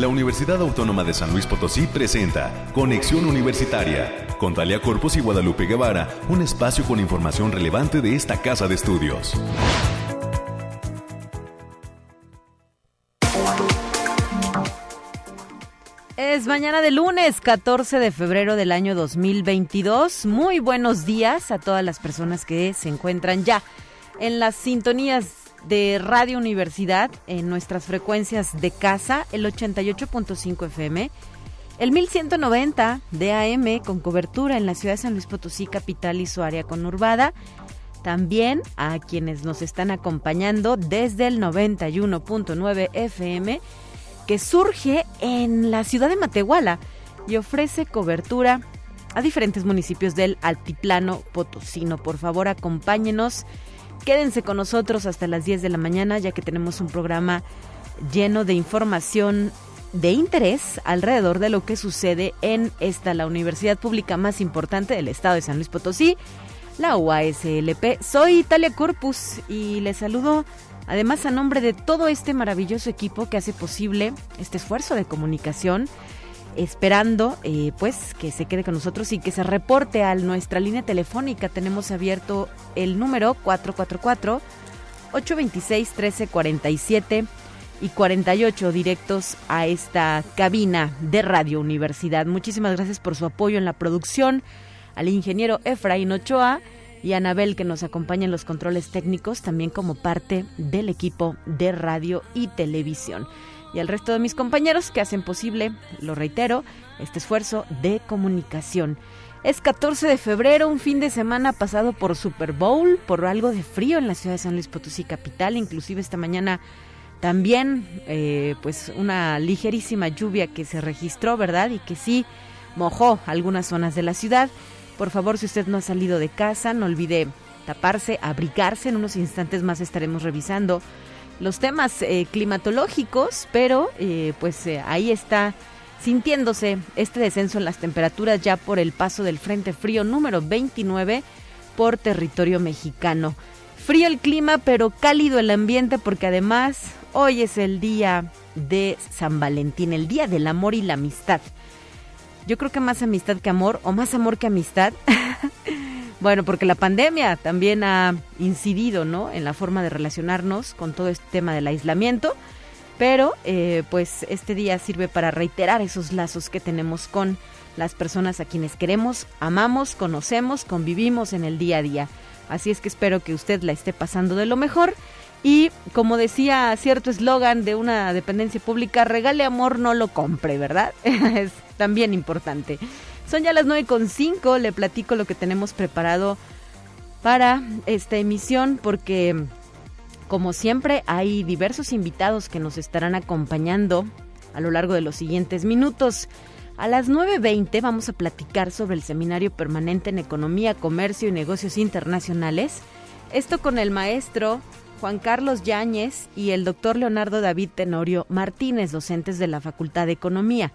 la Universidad Autónoma de San Luis Potosí presenta Conexión Universitaria con Talia Corpus y Guadalupe Guevara, un espacio con información relevante de esta casa de estudios. Es mañana de lunes, 14 de febrero del año 2022. Muy buenos días a todas las personas que se encuentran ya en las sintonías de Radio Universidad en nuestras frecuencias de casa, el 88.5 FM, el 1190 de AM con cobertura en la ciudad de San Luis Potosí, capital y su área conurbada. También a quienes nos están acompañando desde el 91.9 FM que surge en la ciudad de Matehuala y ofrece cobertura a diferentes municipios del altiplano potosino. Por favor, acompáñenos, quédense con nosotros hasta las 10 de la mañana, ya que tenemos un programa lleno de información de interés alrededor de lo que sucede en esta, la universidad pública más importante del estado de San Luis Potosí, la UASLP. Soy Italia Corpus y les saludo Además, a nombre de todo este maravilloso equipo que hace posible este esfuerzo de comunicación, esperando eh, pues que se quede con nosotros y que se reporte a nuestra línea telefónica. Tenemos abierto el número 444 826 1347 y 48 directos a esta cabina de Radio Universidad. Muchísimas gracias por su apoyo en la producción, al ingeniero Efraín Ochoa y Anabel que nos acompaña en los controles técnicos también como parte del equipo de radio y televisión. Y al resto de mis compañeros que hacen posible, lo reitero, este esfuerzo de comunicación. Es 14 de febrero, un fin de semana pasado por Super Bowl, por algo de frío en la ciudad de San Luis Potosí capital, inclusive esta mañana también eh, pues una ligerísima lluvia que se registró, ¿verdad? Y que sí mojó algunas zonas de la ciudad. Por favor, si usted no ha salido de casa, no olvide taparse, abrigarse. En unos instantes más estaremos revisando los temas eh, climatológicos, pero eh, pues eh, ahí está sintiéndose este descenso en las temperaturas ya por el paso del Frente Frío número 29 por territorio mexicano. Frío el clima, pero cálido el ambiente porque además hoy es el día de San Valentín, el día del amor y la amistad. Yo creo que más amistad que amor, o más amor que amistad. bueno, porque la pandemia también ha incidido, ¿no? En la forma de relacionarnos con todo este tema del aislamiento. Pero, eh, pues, este día sirve para reiterar esos lazos que tenemos con las personas a quienes queremos, amamos, conocemos, convivimos en el día a día. Así es que espero que usted la esté pasando de lo mejor. Y como decía cierto eslogan de una dependencia pública, regale amor, no lo compre, ¿verdad? es también importante. Son ya las 9.5, le platico lo que tenemos preparado para esta emisión porque como siempre hay diversos invitados que nos estarán acompañando a lo largo de los siguientes minutos. A las 9.20 vamos a platicar sobre el Seminario Permanente en Economía, Comercio y Negocios Internacionales. Esto con el maestro Juan Carlos Yáñez y el doctor Leonardo David Tenorio Martínez, docentes de la Facultad de Economía.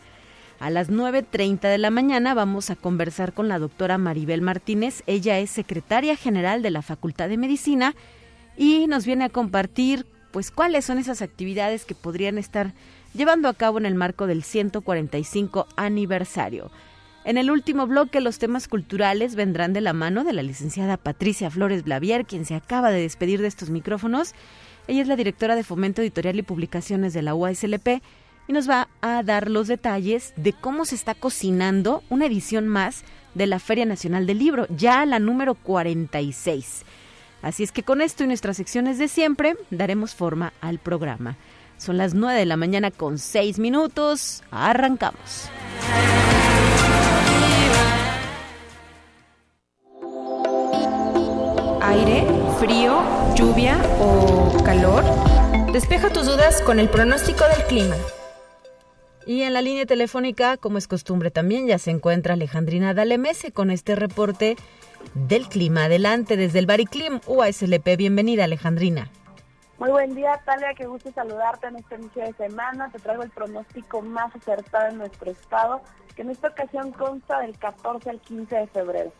A las 9.30 de la mañana vamos a conversar con la doctora Maribel Martínez. Ella es secretaria general de la Facultad de Medicina y nos viene a compartir pues cuáles son esas actividades que podrían estar llevando a cabo en el marco del 145 aniversario. En el último bloque, los temas culturales vendrán de la mano de la licenciada Patricia Flores Blavier, quien se acaba de despedir de estos micrófonos. Ella es la directora de Fomento Editorial y Publicaciones de la UASLP y nos va a dar los detalles de cómo se está cocinando una edición más de la Feria Nacional del Libro, ya la número 46. Así es que con esto y nuestras secciones de siempre daremos forma al programa. Son las 9 de la mañana con 6 minutos. Arrancamos. Aire, frío, lluvia o calor. Despeja tus dudas con el pronóstico del clima. Y en la línea telefónica, como es costumbre también, ya se encuentra Alejandrina Dalemese con este reporte del clima. Adelante desde el Bariclim UASLP. Bienvenida, Alejandrina. Muy buen día, Talia. Qué gusto saludarte en este inicio de semana. Te traigo el pronóstico más acertado en nuestro estado, que en esta ocasión consta del 14 al 15 de febrero.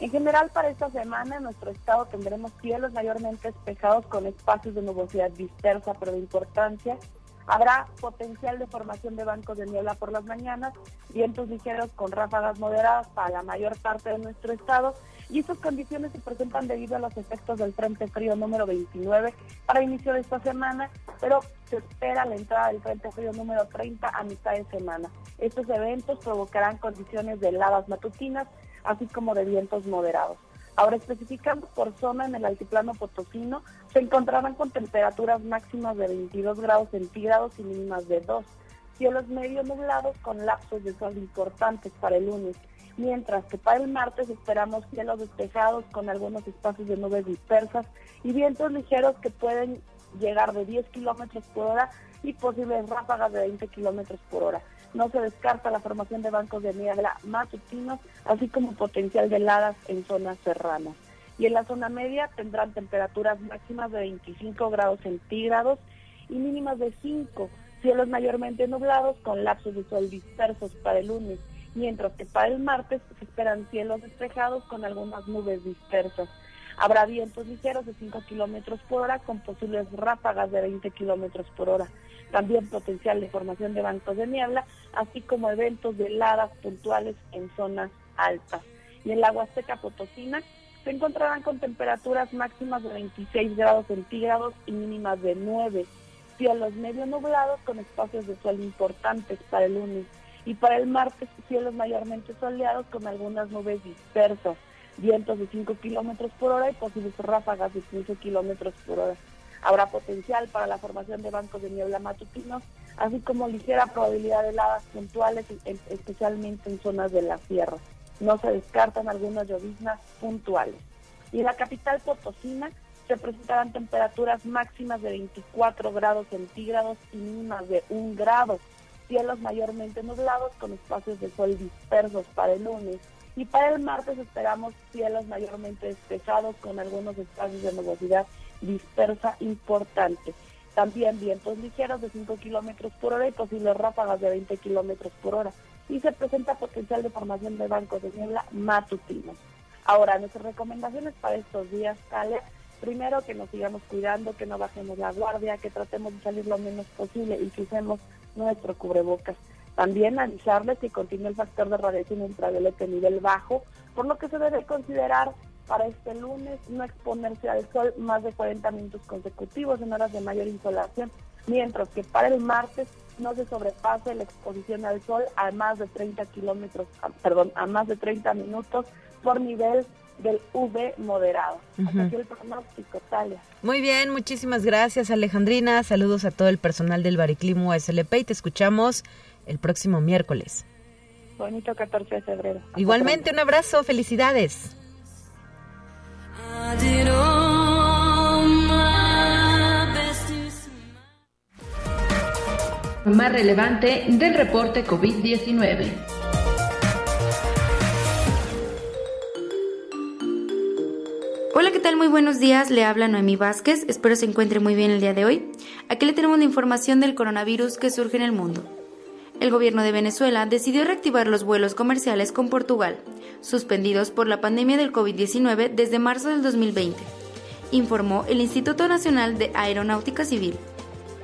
En general, para esta semana en nuestro estado tendremos cielos mayormente despejados con espacios de nubosidad dispersa, pero de importancia Habrá potencial de formación de bancos de niebla por las mañanas, vientos ligeros con ráfagas moderadas para la mayor parte de nuestro estado y estas condiciones se presentan debido a los efectos del Frente Frío número 29 para inicio de esta semana, pero se espera la entrada del Frente Frío número 30 a mitad de semana. Estos eventos provocarán condiciones de heladas matutinas, así como de vientos moderados. Ahora, especificando por zona en el altiplano potosino, se encontrarán con temperaturas máximas de 22 grados centígrados y mínimas de 2. Cielos medio nublados con lapsos de sol importantes para el lunes, mientras que para el martes esperamos cielos despejados con algunos espacios de nubes dispersas y vientos ligeros que pueden llegar de 10 kilómetros por hora y posibles ráfagas de 20 kilómetros por hora. No se descarta la formación de bancos de niebla matutinos, así como potencial de heladas en zonas serranas. Y en la zona media tendrán temperaturas máximas de 25 grados centígrados y mínimas de 5, cielos mayormente nublados con lapsos de sol dispersos para el lunes, mientras que para el martes se esperan cielos despejados con algunas nubes dispersas. Habrá vientos ligeros de 5 kilómetros por hora con posibles ráfagas de 20 kilómetros por hora también potencial de formación de bancos de niebla, así como eventos de heladas puntuales en zonas altas. Y en la Huasteca Potosina se encontrarán con temperaturas máximas de 26 grados centígrados y mínimas de 9. Cielos medio nublados con espacios de sol importantes para el lunes. Y para el martes, cielos mayormente soleados con algunas nubes dispersas, vientos de 5 kilómetros por hora y posibles ráfagas de 15 kilómetros por hora. Habrá potencial para la formación de bancos de niebla matutinos, así como ligera probabilidad de heladas puntuales, especialmente en zonas de la sierra. No se descartan algunas lloviznas puntuales. Y en la capital potosina se presentarán temperaturas máximas de 24 grados centígrados y mínimas de 1 grado. Cielos mayormente nublados con espacios de sol dispersos para el lunes. Y para el martes esperamos cielos mayormente despejados con algunos espacios de nubosidad dispersa importante. También vientos ligeros de 5 kilómetros por hora y posibles ráfagas de 20 kilómetros por hora. Y se presenta potencial de formación de bancos de niebla matutinos. Ahora, nuestras recomendaciones para estos días, Talia, primero que nos sigamos cuidando, que no bajemos la guardia, que tratemos de salir lo menos posible y que usemos nuestro cubrebocas. También avisarles que continúa el factor de radiación ultravioleta en nivel bajo, por lo que se debe considerar para este lunes no exponerse al sol más de 40 minutos consecutivos en horas de mayor insolación, mientras que para el martes no se sobrepase la exposición al sol a más de 30 kilómetros, perdón, a más de 30 minutos por nivel del UV moderado. Hasta aquí el pronóstico, Talia. Muy bien, muchísimas gracias Alejandrina. Saludos a todo el personal del Bariclimo SLP y te escuchamos el próximo miércoles. Bonito 14 de febrero. Igualmente, un abrazo, felicidades. Más relevante del reporte COVID-19. Hola, ¿qué tal? Muy buenos días. Le habla Noemí Vázquez. Espero se encuentre muy bien el día de hoy. Aquí le tenemos la información del coronavirus que surge en el mundo el gobierno de Venezuela decidió reactivar los vuelos comerciales con Portugal, suspendidos por la pandemia del COVID-19 desde marzo del 2020, informó el Instituto Nacional de Aeronáutica Civil.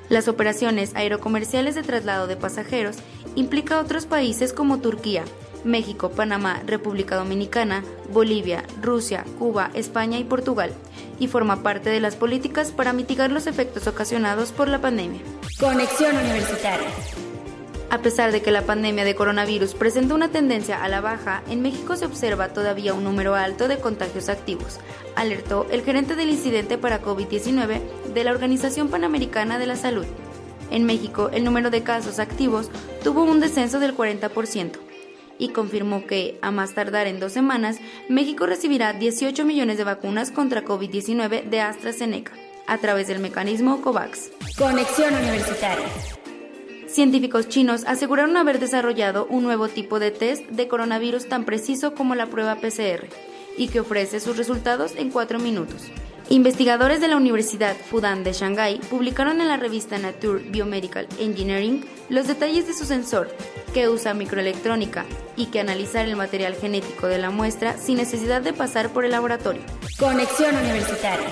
Las operaciones aerocomerciales de traslado de pasajeros implica otros países como Turquía, México, Panamá, República Dominicana, Bolivia, Rusia, Cuba, España y Portugal, y forma parte de las políticas para mitigar los efectos ocasionados por la pandemia. Conexión Universitaria. A pesar de que la pandemia de coronavirus presenta una tendencia a la baja, en México se observa todavía un número alto de contagios activos, alertó el gerente del incidente para COVID-19 de la Organización Panamericana de la Salud. En México, el número de casos activos tuvo un descenso del 40% y confirmó que, a más tardar en dos semanas, México recibirá 18 millones de vacunas contra COVID-19 de AstraZeneca a través del mecanismo COVAX. Conexión Universitaria. Científicos chinos aseguraron haber desarrollado un nuevo tipo de test de coronavirus tan preciso como la prueba PCR y que ofrece sus resultados en cuatro minutos. Investigadores de la Universidad Fudan de Shanghái publicaron en la revista Nature Biomedical Engineering los detalles de su sensor, que usa microelectrónica y que analizar el material genético de la muestra sin necesidad de pasar por el laboratorio. Conexión Universitaria.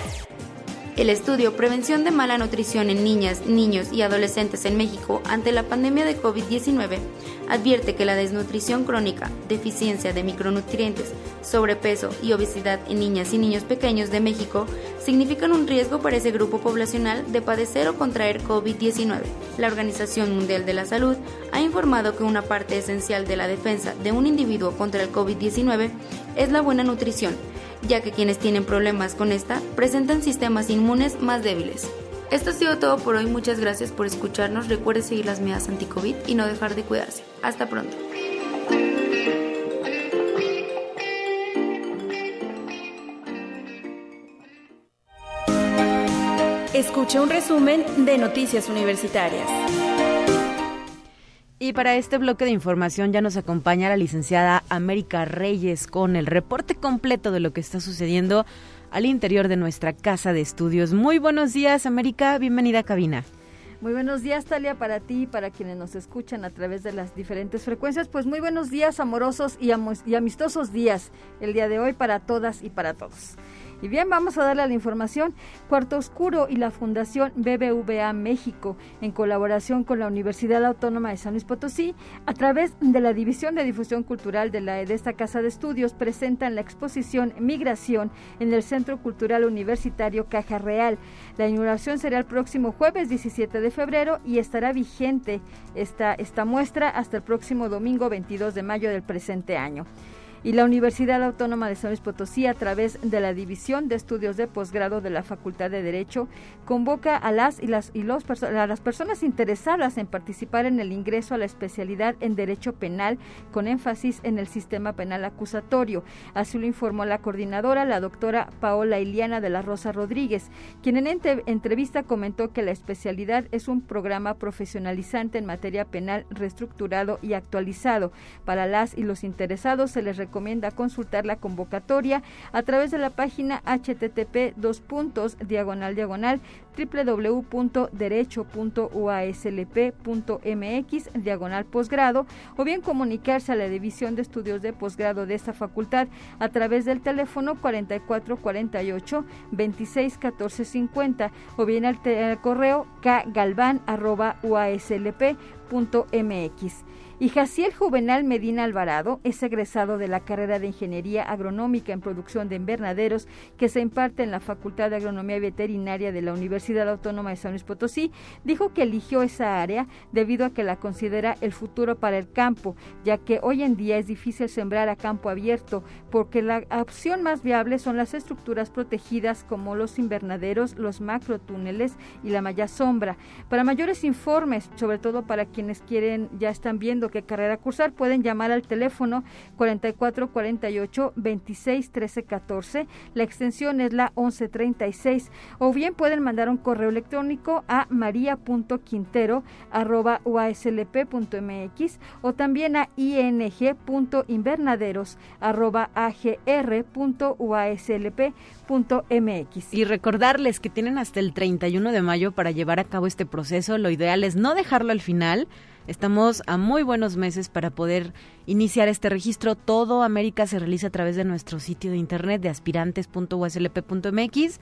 El estudio Prevención de mala nutrición en niñas, niños y adolescentes en México ante la pandemia de COVID-19 advierte que la desnutrición crónica, deficiencia de micronutrientes, sobrepeso y obesidad en niñas y niños pequeños de México significan un riesgo para ese grupo poblacional de padecer o contraer COVID-19. La Organización Mundial de la Salud ha informado que una parte esencial de la defensa de un individuo contra el COVID-19 es la buena nutrición ya que quienes tienen problemas con esta presentan sistemas inmunes más débiles. Esto ha sido todo por hoy, muchas gracias por escucharnos, recuerde seguir las medidas anti-COVID y no dejar de cuidarse. Hasta pronto. Escucha un resumen de Noticias Universitarias. Y para este bloque de información ya nos acompaña la licenciada América Reyes con el reporte completo de lo que está sucediendo al interior de nuestra casa de estudios. Muy buenos días, América. Bienvenida a cabina. Muy buenos días, Talia, para ti y para quienes nos escuchan a través de las diferentes frecuencias. Pues muy buenos días, amorosos y, y amistosos días el día de hoy para todas y para todos. Y bien, vamos a darle la información. Cuarto Oscuro y la Fundación BBVA México, en colaboración con la Universidad Autónoma de San Luis Potosí, a través de la División de Difusión Cultural de, la, de esta Casa de Estudios, presentan la exposición Migración en el Centro Cultural Universitario Caja Real. La inauguración será el próximo jueves 17 de febrero y estará vigente esta, esta muestra hasta el próximo domingo 22 de mayo del presente año y la Universidad Autónoma de San Luis Potosí, a través de la División de Estudios de Posgrado de la Facultad de Derecho, convoca a las y las y los a las personas interesadas en participar en el ingreso a la especialidad en Derecho Penal con énfasis en el sistema penal acusatorio. Así lo informó la coordinadora, la doctora Paola Iliana de la Rosa Rodríguez, quien en entrevista comentó que la especialidad es un programa profesionalizante en materia penal reestructurado y actualizado. Para las y los interesados se les recomienda recomienda consultar la convocatoria a través de la página http dos puntos diagonal diagonal www.derecho.uaslp.mx diagonal posgrado o bien comunicarse a la División de Estudios de Posgrado de esta facultad a través del teléfono 4448 26 14 50 o bien al, correo kgalvan.uaslp.mx. Y Jaciel Juvenal Medina Alvarado es egresado de la carrera de Ingeniería Agronómica en Producción de Invernaderos que se imparte en la Facultad de Agronomía Veterinaria de la Universidad Autónoma de San Luis Potosí. Dijo que eligió esa área debido a que la considera el futuro para el campo, ya que hoy en día es difícil sembrar a campo abierto porque la opción más viable son las estructuras protegidas como los invernaderos, los macrotúneles y la malla sombra. Para mayores informes, sobre todo para quienes quieren ya están viendo qué carrera cursar, pueden llamar al teléfono 4448 26 13 14. La extensión es la 1136. O bien pueden mandar un correo electrónico a maria.quintero arroba o también a ing.invernaderos arroba. Y recordarles que tienen hasta el 31 de mayo para llevar a cabo este proceso. Lo ideal es no dejarlo al final Estamos a muy buenos meses para poder iniciar este registro. Todo América se realiza a través de nuestro sitio de internet de aspirantes.uslp.mx.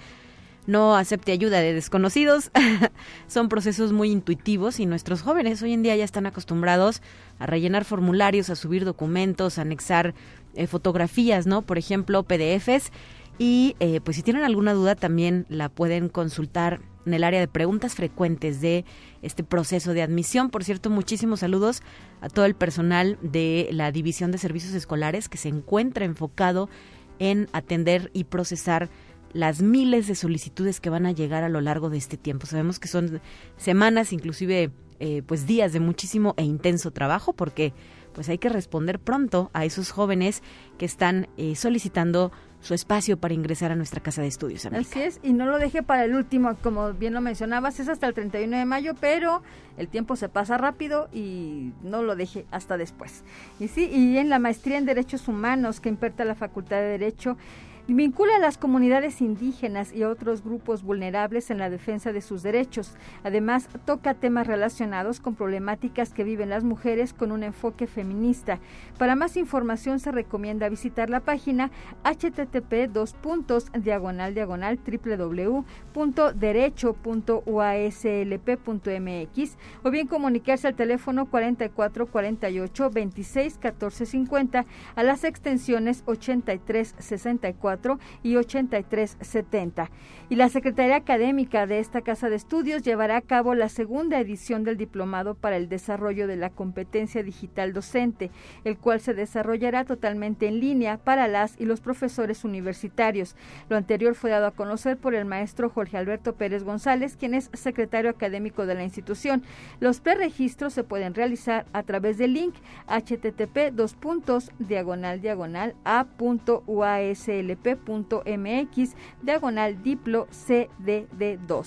No acepte ayuda de desconocidos. Son procesos muy intuitivos y nuestros jóvenes hoy en día ya están acostumbrados a rellenar formularios, a subir documentos, a anexar eh, fotografías, ¿no? Por ejemplo, PDFs. Y eh, pues si tienen alguna duda también la pueden consultar en el área de preguntas frecuentes de este proceso de admisión. Por cierto, muchísimos saludos a todo el personal de la División de Servicios Escolares que se encuentra enfocado en atender y procesar las miles de solicitudes que van a llegar a lo largo de este tiempo. Sabemos que son semanas, inclusive eh, pues días de muchísimo e intenso trabajo porque pues hay que responder pronto a esos jóvenes que están eh, solicitando su espacio para ingresar a nuestra casa de estudios. Así es, y no lo deje para el último, como bien lo mencionabas, es hasta el 31 de mayo, pero el tiempo se pasa rápido y no lo deje hasta después. Y sí, y en la maestría en Derechos Humanos que imparte la Facultad de Derecho, Vincula a las comunidades indígenas y otros grupos vulnerables en la defensa de sus derechos. Además, toca temas relacionados con problemáticas que viven las mujeres con un enfoque feminista. Para más información se recomienda visitar la página http diagonal diagonal www.derecho.uaslp.mx o bien comunicarse al teléfono 44 48 26 14 50 a las extensiones 83 64 y 83 70. Y la Secretaría Académica de esta Casa de Estudios llevará a cabo la segunda edición del Diplomado para el Desarrollo de la Competencia Digital Docente, el cual se desarrollará totalmente en línea para las y los profesores universitarios. Lo anterior fue dado a conocer por el maestro Jorge Alberto Pérez González, quien es secretario académico de la institución. Los preregistros se pueden realizar a través del link http dos puntos diagonal diagonal a.uaslp.mx diagonal diplo cdd2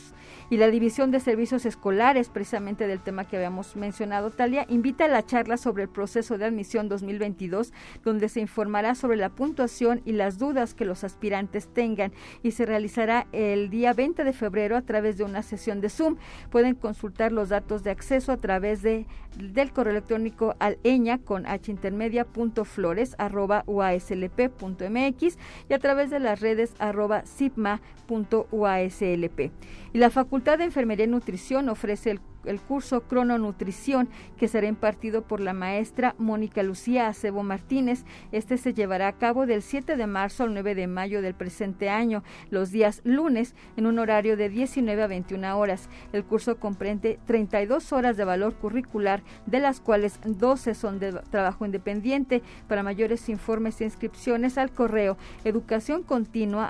y la división de servicios escolares precisamente del tema que habíamos mencionado Talia invita a la charla sobre el proceso de admisión 2022 donde se informará sobre la puntuación y las dudas que los aspirantes tengan y se realizará el día 20 de febrero a través de una sesión de Zoom pueden consultar los datos de acceso a través de del correo electrónico al eña con h punto flores arroba uaslp.mx y a través de las redes arroba. Y la Facultad de Enfermería y Nutrición ofrece el el curso Crononutrición que será impartido por la maestra Mónica Lucía Acebo Martínez. Este se llevará a cabo del 7 de marzo al 9 de mayo del presente año, los días lunes, en un horario de 19 a 21 horas. El curso comprende 32 horas de valor curricular, de las cuales 12 son de trabajo independiente. Para mayores informes e inscripciones al correo educación continua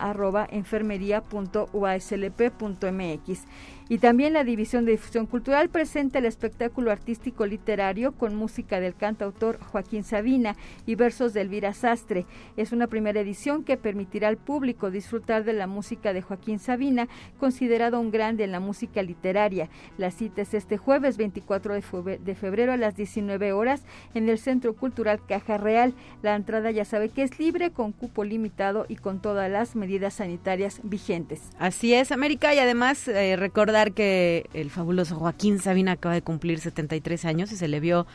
y también la División de Difusión Cultural presenta el espectáculo artístico literario con música del cantautor Joaquín Sabina y versos de Elvira Sastre. Es una primera edición que permitirá al público disfrutar de la música de Joaquín Sabina, considerado un grande en la música literaria. La cita es este jueves 24 de febrero a las 19 horas en el Centro Cultural Caja Real. La entrada ya sabe que es libre, con cupo limitado y con todas las medidas sanitarias vigentes. Así es, América, y además eh, que el fabuloso Joaquín Sabina acaba de cumplir 73 años y se le vio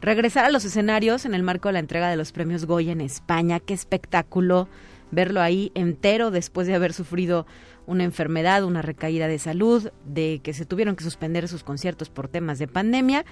regresar a los escenarios en el marco de la entrega de los premios Goya en España. Qué espectáculo verlo ahí entero después de haber sufrido una enfermedad, una recaída de salud, de que se tuvieron que suspender sus conciertos por temas de pandemia.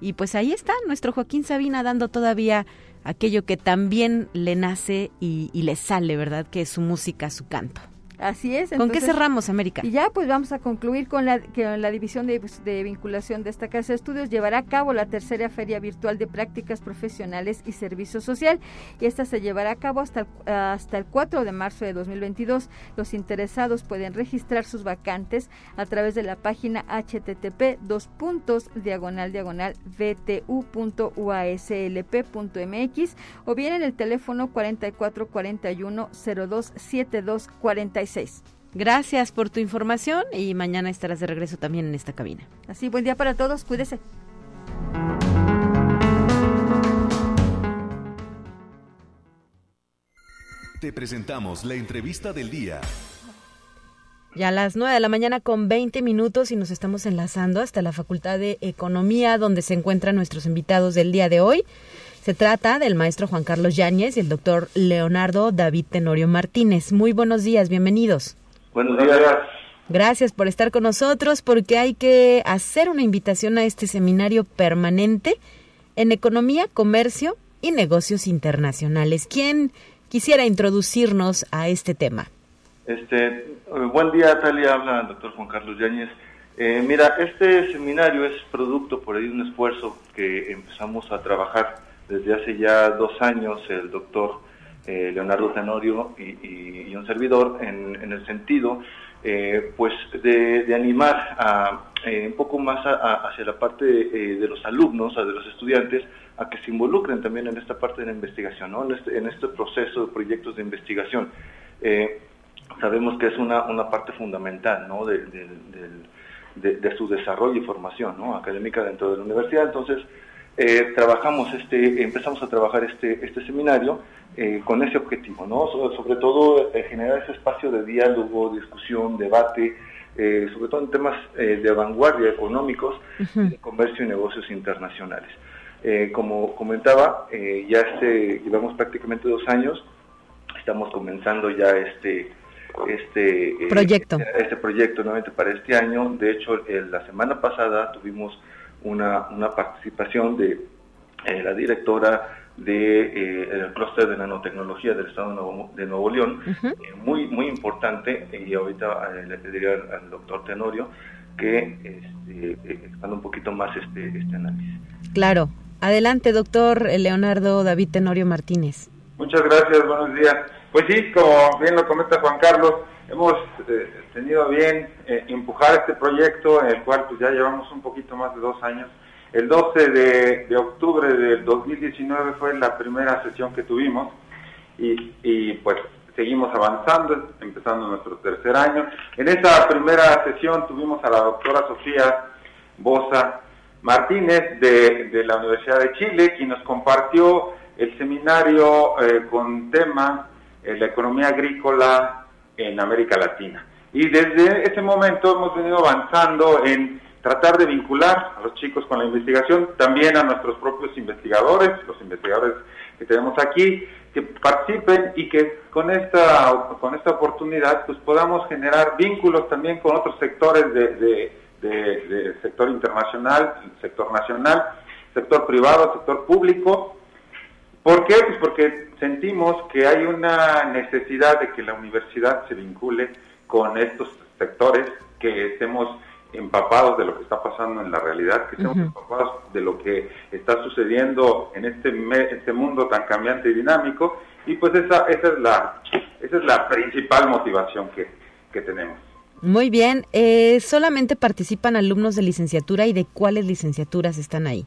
Y pues ahí está nuestro Joaquín Sabina dando todavía aquello que también le nace y, y le sale, ¿verdad? Que es su música, su canto. Así es. ¿Con qué cerramos, América? Y ya, pues vamos a concluir con la, que la división de, pues, de, vinculación de esta Casa de Estudios llevará a cabo la tercera Feria Virtual de Prácticas Profesionales y Servicio Social. Y esta se llevará a cabo hasta el, hasta el 4 de marzo de 2022. Los interesados pueden registrar sus vacantes a través de la página http dos puntos diagonal diagonal vtu.uaslp.mx o bien en el teléfono 4441 027245 Gracias por tu información y mañana estarás de regreso también en esta cabina. Así, buen día para todos, cuídese. Te presentamos la entrevista del día. Ya a las 9 de la mañana con 20 minutos y nos estamos enlazando hasta la Facultad de Economía donde se encuentran nuestros invitados del día de hoy. Se trata del maestro Juan Carlos Yáñez y el doctor Leonardo David Tenorio Martínez. Muy buenos días, bienvenidos. Buenos días. Gracias por estar con nosotros porque hay que hacer una invitación a este seminario permanente en economía, comercio y negocios internacionales. ¿Quién quisiera introducirnos a este tema? Este, buen día, Talia, habla el doctor Juan Carlos Yáñez. Eh, mira, este seminario es producto por ahí de un esfuerzo que empezamos a trabajar desde hace ya dos años el doctor eh, Leonardo Tenorio y, un servidor en, el sentido eh, pues de, animar a, eh, un poco más hacia la parte de los alumnos, de los estudiantes, a que se involucren también en esta parte de la investigación, ¿no? en, este, este proceso de proyectos de investigación. sabemos que es una, parte fundamental de, su desarrollo y formación académica dentro de la universidad, entonces eh, trabajamos este, empezamos a trabajar este, este seminario eh, con ese objetivo, ¿no? sobre, todo generar ese espacio de diálogo, discusión, debate, sobre todo en temas de vanguardia económicos, de comercio y negocios internacionales. como comentaba, ya este, llevamos prácticamente dos años, estamos comenzando ya este, este proyecto, este, este proyecto nuevamente para este año. De hecho, la semana pasada tuvimos una, una participación de eh, la directora del de, eh, clúster de nanotecnología del Estado de Nuevo, León, eh, muy, muy importante, y ahorita le pediría al, doctor Tenorio que este, expanda un poquito más este, este análisis. Claro. Adelante, doctor Leonardo David Tenorio Martínez. Muchas gracias, buenos días. Pues sí, como bien lo comenta Juan Carlos, hemos tenido bien eh, empujar este proyecto en el cual pues ya llevamos un poquito más de dos años. El 12 de, octubre del 2019 fue la primera sesión que tuvimos y, pues seguimos avanzando, empezando nuestro tercer año. En esa primera sesión tuvimos a la doctora Sofía Bosa Martínez de, la Universidad de Chile, quien nos compartió el seminario eh, con tema eh, la economía agrícola en América Latina. Y desde ese momento hemos venido avanzando en tratar de vincular a los chicos con la investigación, también a nuestros propios investigadores, los investigadores que tenemos aquí, que participen y que con esta, con esta oportunidad pues podamos generar vínculos también con otros sectores de, de sector internacional, sector nacional, sector privado, sector público. ¿Por qué? Pues porque sentimos que hay una necesidad de que la universidad se vincule con estos sectores, que estemos empapados de lo que está pasando en la realidad, que estemos empapados de lo que está sucediendo en este, este mundo tan cambiante y dinámico, y pues esa, esa, es, la, esa es la principal motivación que, que tenemos. Muy bien, eh, ¿solamente participan alumnos de licenciatura y de cuáles licenciaturas están ahí?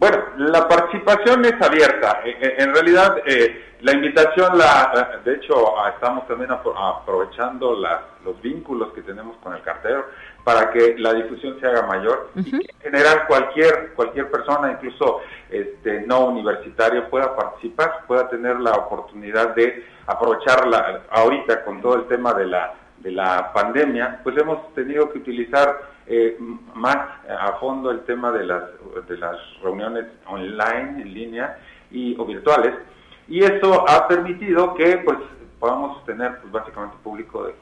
Bueno, la participación es abierta. En realidad, eh, la invitación, la, de hecho, estamos también aprovechando los vínculos que tenemos con el cartero para que la difusión se haga mayor y que en general cualquier, cualquier persona, incluso este, no universitario, pueda participar, pueda tener la oportunidad de aprovecharla ahorita con todo el tema de la, de la pandemia, pues hemos tenido que utilizar eh, más a fondo el tema de las, de las reuniones online, en línea y, o virtuales. Y eso ha permitido que pues, podamos tener pues, básicamente público de,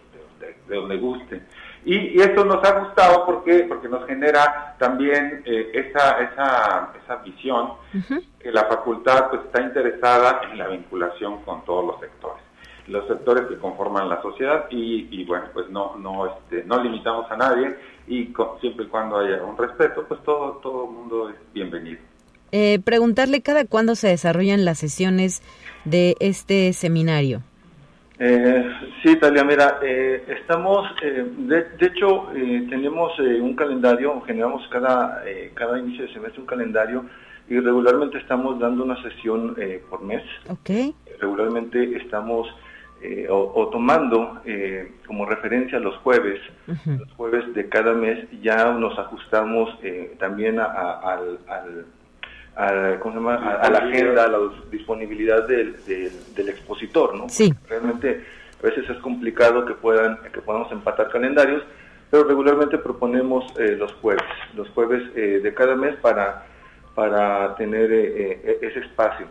de, donde guste. Y, eso nos ha gustado porque, porque nos genera también eh, esa, esa, esa visión que la facultad pues, está interesada en la vinculación con todos los sectores los sectores que conforman la sociedad y, y bueno pues no no este, no limitamos a nadie y siempre y cuando haya un respeto, pues todo todo mundo es bienvenido. Eh, preguntarle cada cuándo se desarrollan las sesiones de este seminario. Eh, sí, Talia, mira, eh, estamos, eh, de, hecho, tenemos un calendario, generamos cada, cada inicio de semestre un calendario y regularmente estamos dando una sesión por mes. Ok. Regularmente estamos eh, o, tomando eh, como referencia los jueves, los jueves de cada mes, ya nos ajustamos eh, también a, a, la agenda, a la disponibilidad del, del, expositor, ¿no? Sí. Realmente a veces es complicado que puedan que podamos empatar calendarios, pero regularmente proponemos los jueves, los jueves de cada mes para para tener ese espacio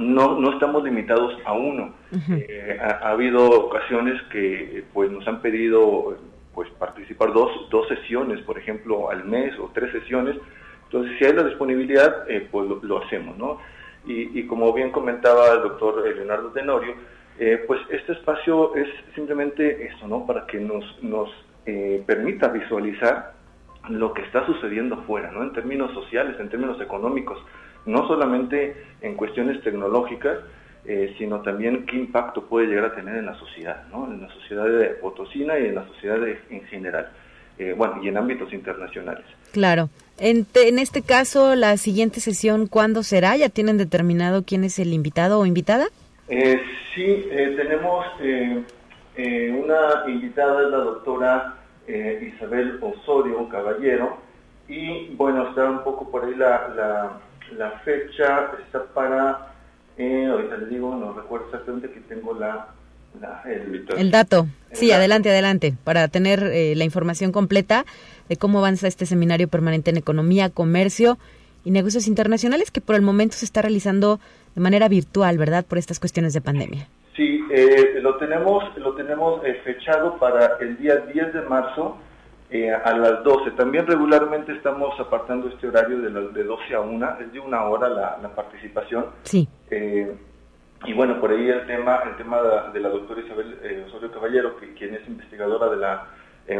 no, no estamos limitados a uno. Eh, ha, habido ocasiones que pues nos han pedido pues participar dos, dos sesiones, por ejemplo, al mes o tres sesiones. Entonces, si hay la disponibilidad, eh, pues lo, hacemos, ¿no? Y, y, como bien comentaba el doctor Leonardo Tenorio, eh, pues este espacio es simplemente eso, ¿no? Para que nos, nos permita visualizar lo que está sucediendo afuera, ¿no? En términos sociales, en términos económicos no solamente en cuestiones tecnológicas, eh, sino también qué impacto puede llegar a tener en la sociedad, ¿no? en la sociedad de Potosina y en la sociedad en general, eh, bueno, y en ámbitos internacionales. Claro. En, en, este caso, la siguiente sesión, ¿cuándo será? ¿Ya tienen determinado quién es el invitado o invitada? Eh, sí, tenemos una invitada, es la doctora Isabel Osorio Caballero, y bueno, está un poco por ahí la la fecha está para, eh, ahorita les digo, no recuerdo exactamente que tengo la, el, dato. sí, adelante, adelante, para tener eh, la información completa de cómo avanza este seminario permanente en economía, comercio y negocios internacionales que por el momento se está realizando de manera virtual, ¿verdad? Por estas cuestiones de pandemia. Sí, eh, lo tenemos, lo tenemos fechado para el día 10 de marzo eh, a las 12. También regularmente estamos apartando este horario de, de 12 a 1, es de una hora la, participación. Sí. Eh, y bueno, por ahí el tema, el tema de, la doctora Isabel eh, Osorio Caballero, que, quien es investigadora de la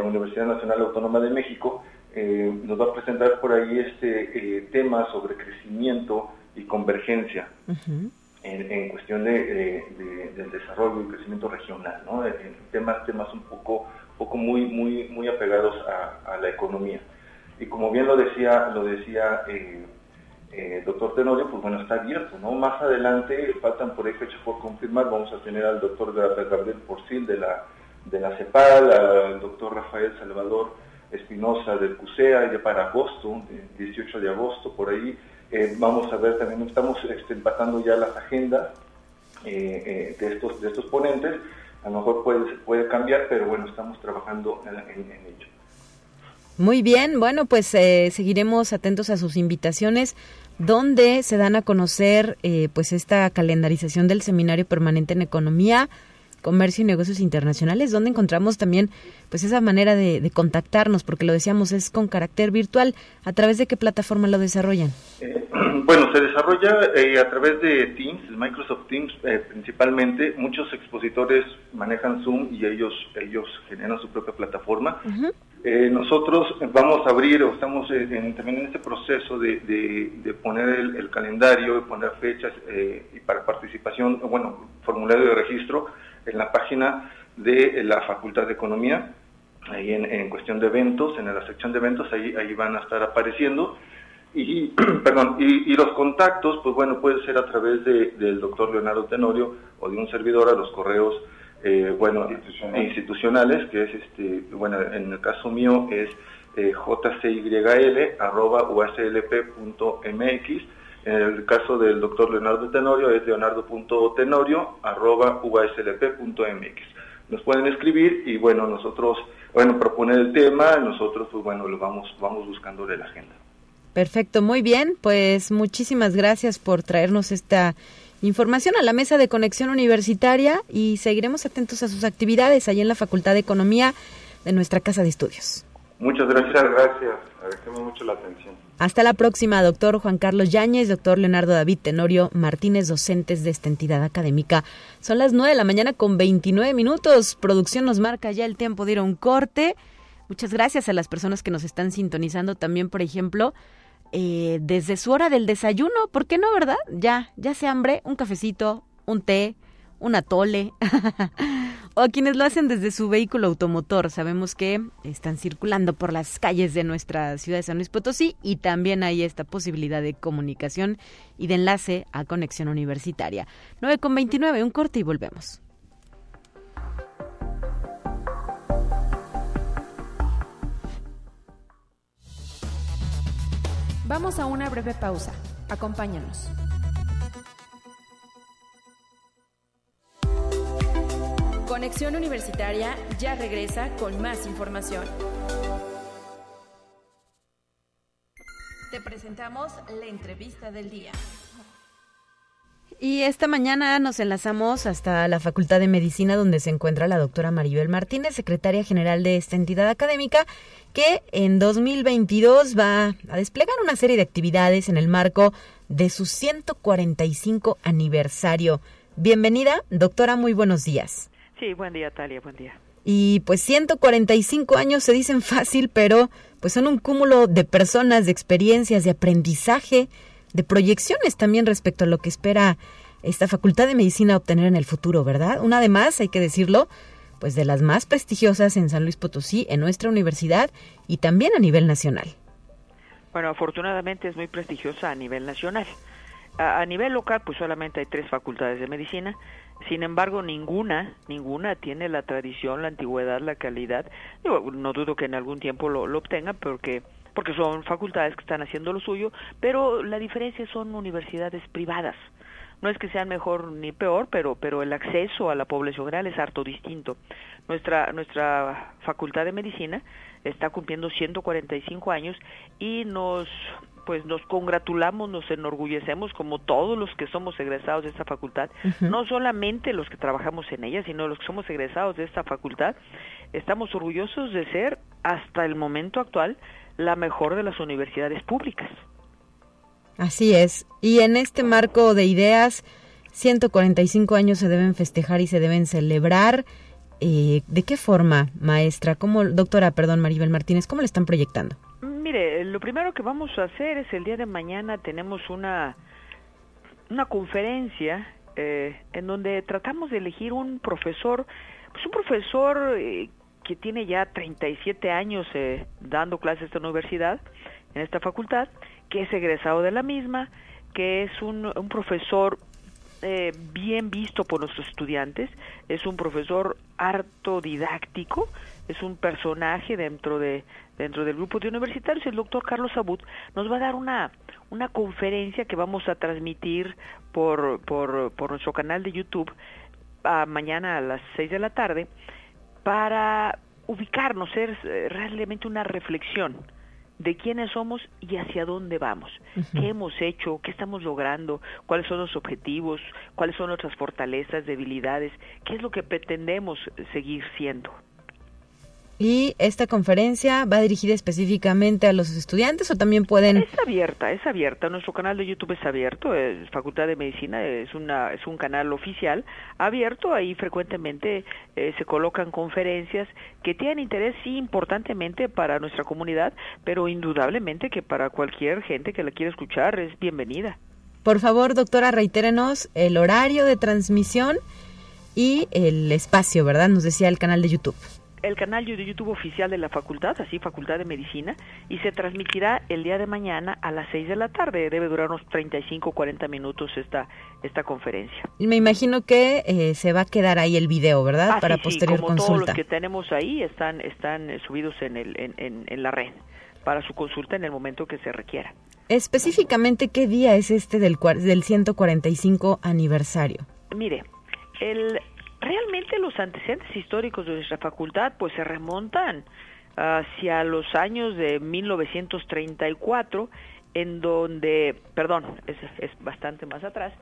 Universidad Nacional Autónoma de México, nos va a presentar por ahí este tema sobre crecimiento y convergencia. En, cuestión de, del desarrollo y crecimiento regional, ¿no? temas, temas un poco poco muy, muy, muy apegados a, la economía. Y como bien lo decía, lo decía eh, eh, doctor Tenorio, pues bueno, está abierto, ¿no? Más adelante, faltan por ahí por confirmar, vamos a tener al doctor Gabriel Porcil de la, de la CEPAL, al doctor Rafael Salvador Espinosa del CUSEA, ya para agosto, 18 de agosto, por ahí. Eh, vamos a ver también, estamos este, empatando ya las agendas de, estos, de estos ponentes a lo mejor puede, puede cambiar, pero bueno, estamos trabajando en, ello. Muy bien, bueno, pues eh, seguiremos atentos a sus invitaciones. ¿Dónde se dan a conocer eh, pues esta calendarización del seminario permanente en economía? Comercio y Negocios Internacionales, donde encontramos también pues esa manera de, contactarnos, porque lo decíamos, es con carácter virtual. ¿A través de qué plataforma lo desarrollan? Eh, bueno, se desarrolla eh, a través de Teams, Microsoft Teams eh, principalmente. Muchos expositores manejan Zoom y ellos, ellos generan su propia plataforma. nosotros vamos a abrir, o estamos también en este proceso de, poner el, el, calendario, de poner fechas y para participación, bueno, formulario de registro en la página de la Facultad de Economía, ahí en, cuestión de eventos, en la sección de eventos, ahí, ahí van a estar apareciendo. Y, perdón, y, los contactos, pues bueno, puede ser a través de, del doctor Leonardo Tenorio o de un servidor a los correos, eh, bueno, institucionales, que es, este, bueno, en el caso mío es eh, jcyl.uslp.mx en el caso del doctor Leonardo Tenorio es leonardo.tenorio.uaslp.mx. Nos pueden escribir y bueno, nosotros, bueno, proponer el tema, nosotros pues bueno, lo vamos, vamos buscándole la agenda. Perfecto, muy bien, pues muchísimas gracias por traernos esta información a la mesa de conexión universitaria y seguiremos atentos a sus actividades allí en la Facultad de Economía de nuestra Casa de Estudios. Muchas gracias, gracias. Agradecemos mucho la atención. Hasta la próxima, doctor Juan Carlos Yáñez, doctor Leonardo David Tenorio Martínez, docentes de esta entidad académica. Son las nueve de la mañana con 29 minutos. Producción nos marca ya el tiempo de ir a un corte. Muchas gracias a las personas que nos están sintonizando también, por ejemplo, eh, desde su hora del desayuno. ¿Por qué no, verdad? Ya, ya se hambre, un cafecito, un té, un atole. o a quienes lo hacen desde su vehículo automotor. Sabemos que están circulando por las calles de nuestra ciudad de San Luis Potosí y también hay esta posibilidad de comunicación y de enlace a conexión universitaria. 9 con 29, un corte y volvemos. Vamos a una breve pausa. Acompáñanos. Conexión Universitaria ya regresa con más información. Te presentamos la entrevista del día. Y esta mañana nos enlazamos hasta la Facultad de Medicina donde se encuentra la doctora Maribel Martínez, secretaria general de esta entidad académica, que en 2022 va a desplegar una serie de actividades en el marco de su 145 aniversario. Bienvenida, doctora, muy buenos días. Sí, buen día, Talia, buen día. Y pues 145 años se dicen fácil, pero pues son un cúmulo de personas, de experiencias, de aprendizaje, de proyecciones también respecto a lo que espera esta Facultad de Medicina obtener en el futuro, ¿verdad? Una de más, hay que decirlo, pues de las más prestigiosas en San Luis Potosí, en nuestra universidad y también a nivel nacional. Bueno, afortunadamente es muy prestigiosa a nivel nacional. A, nivel local, pues solamente hay tres facultades de medicina sin embargo, ninguna, ninguna tiene la tradición, la antigüedad, la calidad. no dudo que en algún tiempo lo, lo obtenga, porque porque son facultades que están haciendo lo suyo, pero la diferencia son universidades privadas. No es que sean mejor ni peor, pero, pero el acceso a la población general es harto distinto. Nuestra, nuestra facultad de medicina está cumpliendo 145 años y nos pues nos congratulamos, nos enorgullecemos como todos los que somos egresados de esta facultad, no solamente los que trabajamos en ella, sino los que somos egresados de esta facultad, estamos orgullosos de ser hasta el momento actual la mejor de las universidades públicas. Así es. Y en este marco de ideas, 145 años se deben festejar y se deben celebrar. Eh, ¿De qué forma, maestra? ¿Cómo, doctora, perdón, Maribel Martínez, cómo le están proyectando? Mire, lo primero que vamos a hacer es el día de mañana tenemos una, una conferencia eh, en donde tratamos de elegir un profesor, pues un profesor eh, que tiene ya 37 años eh, dando clases en esta universidad, en esta facultad, que es egresado de la misma, que es un, un profesor eh, bien visto por nuestros estudiantes, es un profesor harto didáctico, es un personaje dentro de dentro del grupo de universitarios, el doctor Carlos Abud nos va a dar una una conferencia que vamos a transmitir por por, por nuestro canal de YouTube a mañana a las 6 de la tarde para ubicarnos, ser eh, realmente una reflexión de quiénes somos y hacia dónde vamos, qué hemos hecho, qué estamos logrando, cuáles son los objetivos, cuáles son nuestras fortalezas, debilidades, qué es lo que pretendemos seguir siendo. ¿Y esta conferencia va dirigida específicamente a los estudiantes o también pueden...? Es abierta, es abierta. Nuestro canal de YouTube es abierto, Facultad de Medicina, es, una, es un canal oficial abierto. Ahí frecuentemente eh, se colocan conferencias que tienen interés, sí, importantemente para nuestra comunidad, pero indudablemente que para cualquier gente que la quiera escuchar es bienvenida. Por favor, doctora, reitérenos el horario de transmisión y el espacio, ¿verdad? Nos decía el canal de YouTube el canal de YouTube oficial de la facultad, así Facultad de Medicina, y se transmitirá el día de mañana a las 6 de la tarde. Debe durar unos 35 40 minutos esta esta conferencia. Me imagino que eh, se va a quedar ahí el video, ¿verdad? Ah, Para sí, posterior como consulta. Todos los que tenemos ahí están están eh, subidos en el en, en, en la red para su consulta en el momento que se requiera. Específicamente, ¿qué día es este del, del 145 aniversario? Mire, el realmente los antecedentes históricos de nuestra facultad pues se remontan hacia los años de 1934 en donde, perdón, es, es bastante más atrás,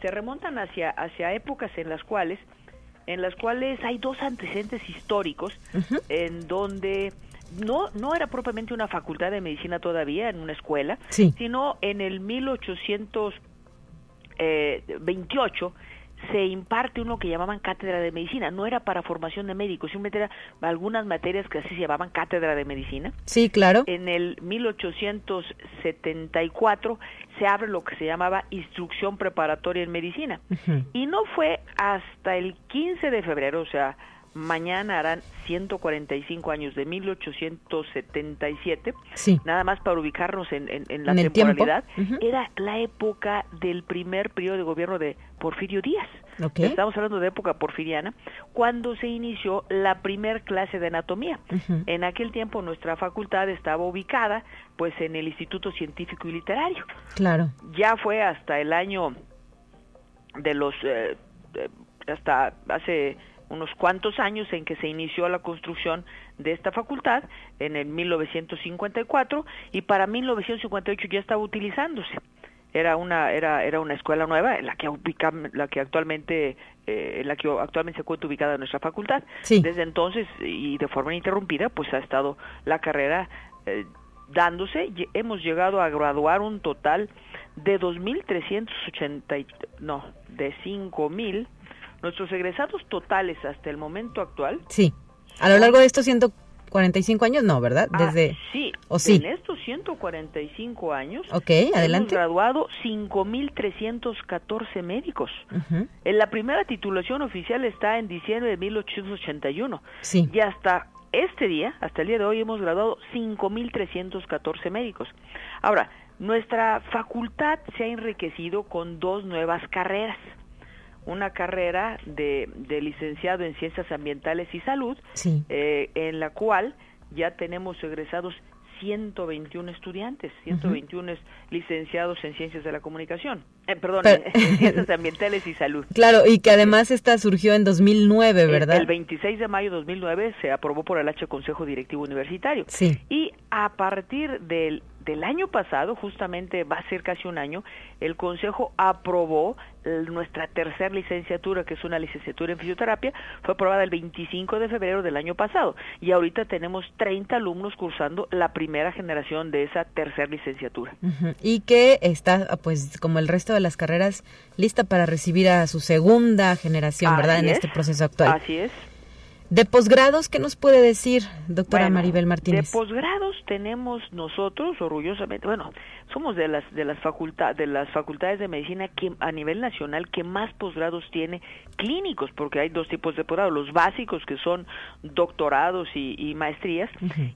se remontan hacia hacia épocas en las cuales en las cuales hay dos antecedentes históricos en donde no no era propiamente una facultad de medicina todavía en una escuela, Sí. sino en el 1828 se imparte uno que llamaban cátedra de medicina. No era para formación de médicos, simplemente era algunas materias que así se llamaban cátedra de medicina. Sí, claro. En el 1874 se abre lo que se llamaba instrucción preparatoria en medicina. Y no fue hasta el 15 de febrero, o sea, mañana harán 145 años de 1877, Sí. nada más para ubicarnos en, en- en la En temporalidad, era la época del primer periodo de gobierno de Porfirio Díaz. Ok. Estamos hablando de época porfiriana, cuando se inició la primer clase de anatomía. En aquel tiempo nuestra facultad estaba ubicada pues en el Instituto Científico y Literario. Claro. Ya fue hasta el año de los eh, eh, hasta hace unos cuantos años en que se inició la construcción de esta facultad en el 1954 y para 1958 ya estaba utilizándose. Era una era era una escuela nueva en la que ubica, la que actualmente eh, en la que actualmente se encuentra ubicada nuestra facultad. Sí. Desde entonces y de forma ininterrumpida pues ha estado la carrera eh, dándose. Hemos llegado a graduar un total de 2.380, y- no, de 5.000. Nuestros egresados totales hasta el momento actual. Sí. A lo largo de estos 145 años, no, ¿verdad? Ah, Desde... sí, ¿O sí? en estos 145 años. Ok, Hemos adelante. graduado 5.314 médicos. Ujú. En la primera titulación oficial está en diciembre de 1881. Sí. Y hasta este día, hasta el día de hoy, hemos graduado 5.314 médicos. Ahora, nuestra facultad se ha enriquecido con dos nuevas carreras. Una carrera de, de licenciado en Ciencias Ambientales y Salud, Sí. eh, en la cual ya tenemos egresados 121 estudiantes, 121 licenciados en ciencias de la comunicación, eh, perdón, en, ciencias ambientales y salud. Claro, y que además esta surgió en 2009, ¿verdad? El, el 26 de mayo de 2009 se aprobó por el H Consejo Directivo Universitario. Sí. Y a partir del del año pasado, justamente va a ser casi un año, el Consejo aprobó nuestra tercera licenciatura, que es una licenciatura en fisioterapia, fue aprobada el 25 de febrero del año pasado y ahorita tenemos 30 alumnos cursando la primera generación de esa tercera licenciatura. Y que está, pues como el resto de las carreras, lista para recibir a su segunda generación, ¿verdad? En este proceso actual. Así es. De posgrados, ¿qué nos puede decir, doctora Maribel Martínez? De posgrados tenemos nosotros, orgullosamente, bueno, somos de las de las facultades de las facultades de medicina que a nivel nacional que más posgrados tiene clínicos, porque hay dos tipos de posgrados, los básicos que son doctorados y, maestrías,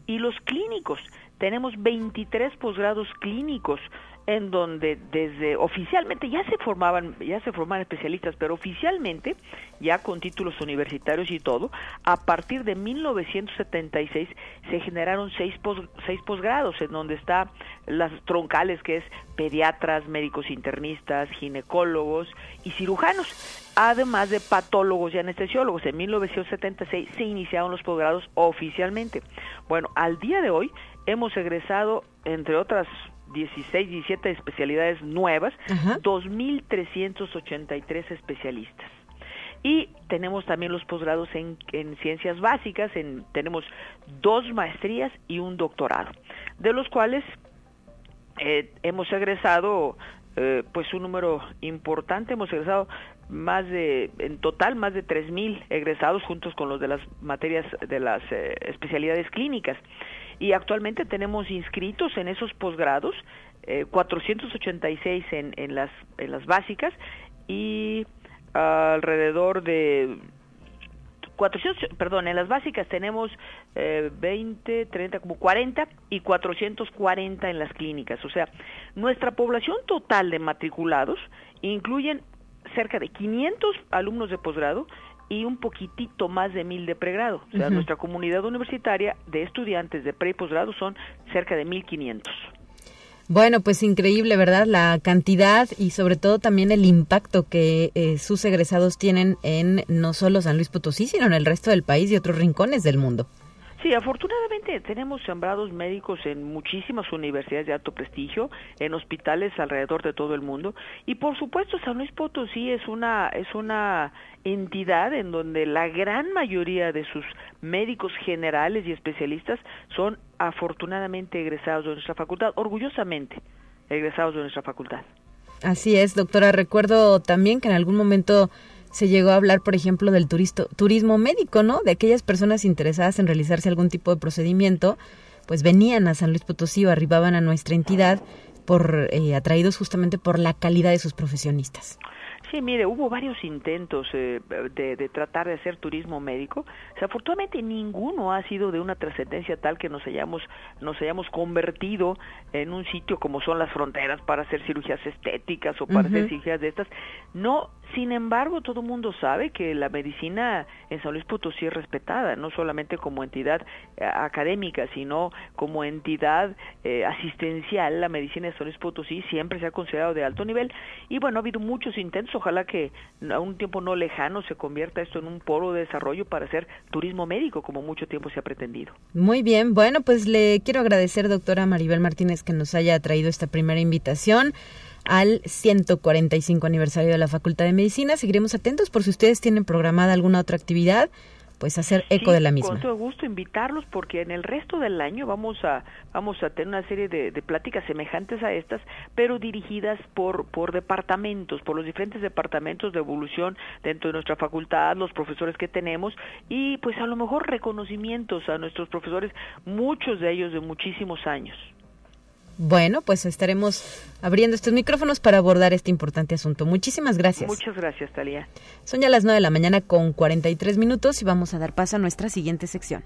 y los clínicos. Tenemos 23 posgrados clínicos en donde desde oficialmente ya se formaban ya se formaban especialistas pero oficialmente ya con títulos universitarios y todo a partir de 1976 se generaron seis seis posgrados en donde está las troncales que es pediatras médicos internistas ginecólogos y cirujanos además de patólogos y anestesiólogos. En 1976 se iniciaron los posgrados oficialmente. Bueno al día de hoy hemos egresado entre otras 16, 17 especialidades nuevas, 2.383 especialistas. Y tenemos también los posgrados en, en ciencias básicas, en, tenemos dos maestrías y un doctorado, de los cuales eh, hemos egresado eh, pues un número importante, hemos egresado más de, en total, más de 3.000 egresados juntos con los de las materias de las eh, especialidades clínicas y actualmente tenemos inscritos en esos posgrados eh, 486 en, en, las, en las básicas y alrededor de 400, perdón, en las básicas tenemos eh, 20, 30, como 40 y 440 en las clínicas. O sea, nuestra población total de matriculados incluyen cerca de 500 alumnos de posgrado y un poquitito más de mil de pregrado. O sea, nuestra comunidad universitaria de estudiantes de pre y posgrado son cerca de 1500. Bueno, pues increíble, ¿verdad? La cantidad y sobre todo también el impacto que eh, sus egresados tienen en no solo San Luis Potosí, sino en el resto del país y otros rincones del mundo. Sí, afortunadamente tenemos sembrados médicos en muchísimas universidades de alto prestigio, en hospitales alrededor de todo el mundo y por supuesto San Luis Potosí es una es una entidad en donde la gran mayoría de sus médicos generales y especialistas son afortunadamente egresados de nuestra facultad, orgullosamente egresados de nuestra facultad. Así es, doctora. Recuerdo también que en algún momento se llegó a hablar, por ejemplo, del turisto, turismo médico, ¿no? De aquellas personas interesadas en realizarse algún tipo de procedimiento, pues venían a San Luis Potosí o arribaban a nuestra entidad por eh, atraídos justamente por la calidad de sus profesionistas. Sí, mire, hubo varios intentos eh, de, de, tratar de hacer turismo médico. O afortunadamente ninguno ha sido de una trascendencia tal que nos hayamos, nos hayamos convertido en un sitio como son las fronteras para hacer cirugías estéticas o para hacer cirugías de estas. No sin embargo, todo el mundo sabe que la medicina en San Luis Potosí es respetada, no solamente como entidad eh, académica, sino como entidad eh, asistencial. La medicina de San Luis Potosí siempre se ha considerado de alto nivel y bueno, ha habido muchos intentos, ojalá que a un tiempo no lejano se convierta esto en un polo de desarrollo para hacer turismo médico, como mucho tiempo se ha pretendido. Muy bien, bueno, pues le quiero agradecer, doctora Maribel Martínez, que nos haya traído esta primera invitación al 145 aniversario de la Facultad de Medicina. Seguiremos atentos por si ustedes tienen programada alguna otra actividad pues hacer eco de la misma. Con todo gusto invitarlos porque en el resto del año vamos a vamos a tener una serie de, de, pláticas semejantes a estas, pero dirigidas por por departamentos, por los diferentes departamentos de evolución dentro de nuestra facultad, los profesores que tenemos y pues a lo mejor reconocimientos a nuestros profesores, muchos de ellos de muchísimos años. Bueno, pues estaremos abriendo estos micrófonos para abordar este importante asunto. Muchísimas gracias. Muchas gracias, Talía. Son ya las 9 de la mañana con 43 minutos y vamos a dar paso a nuestra siguiente sección.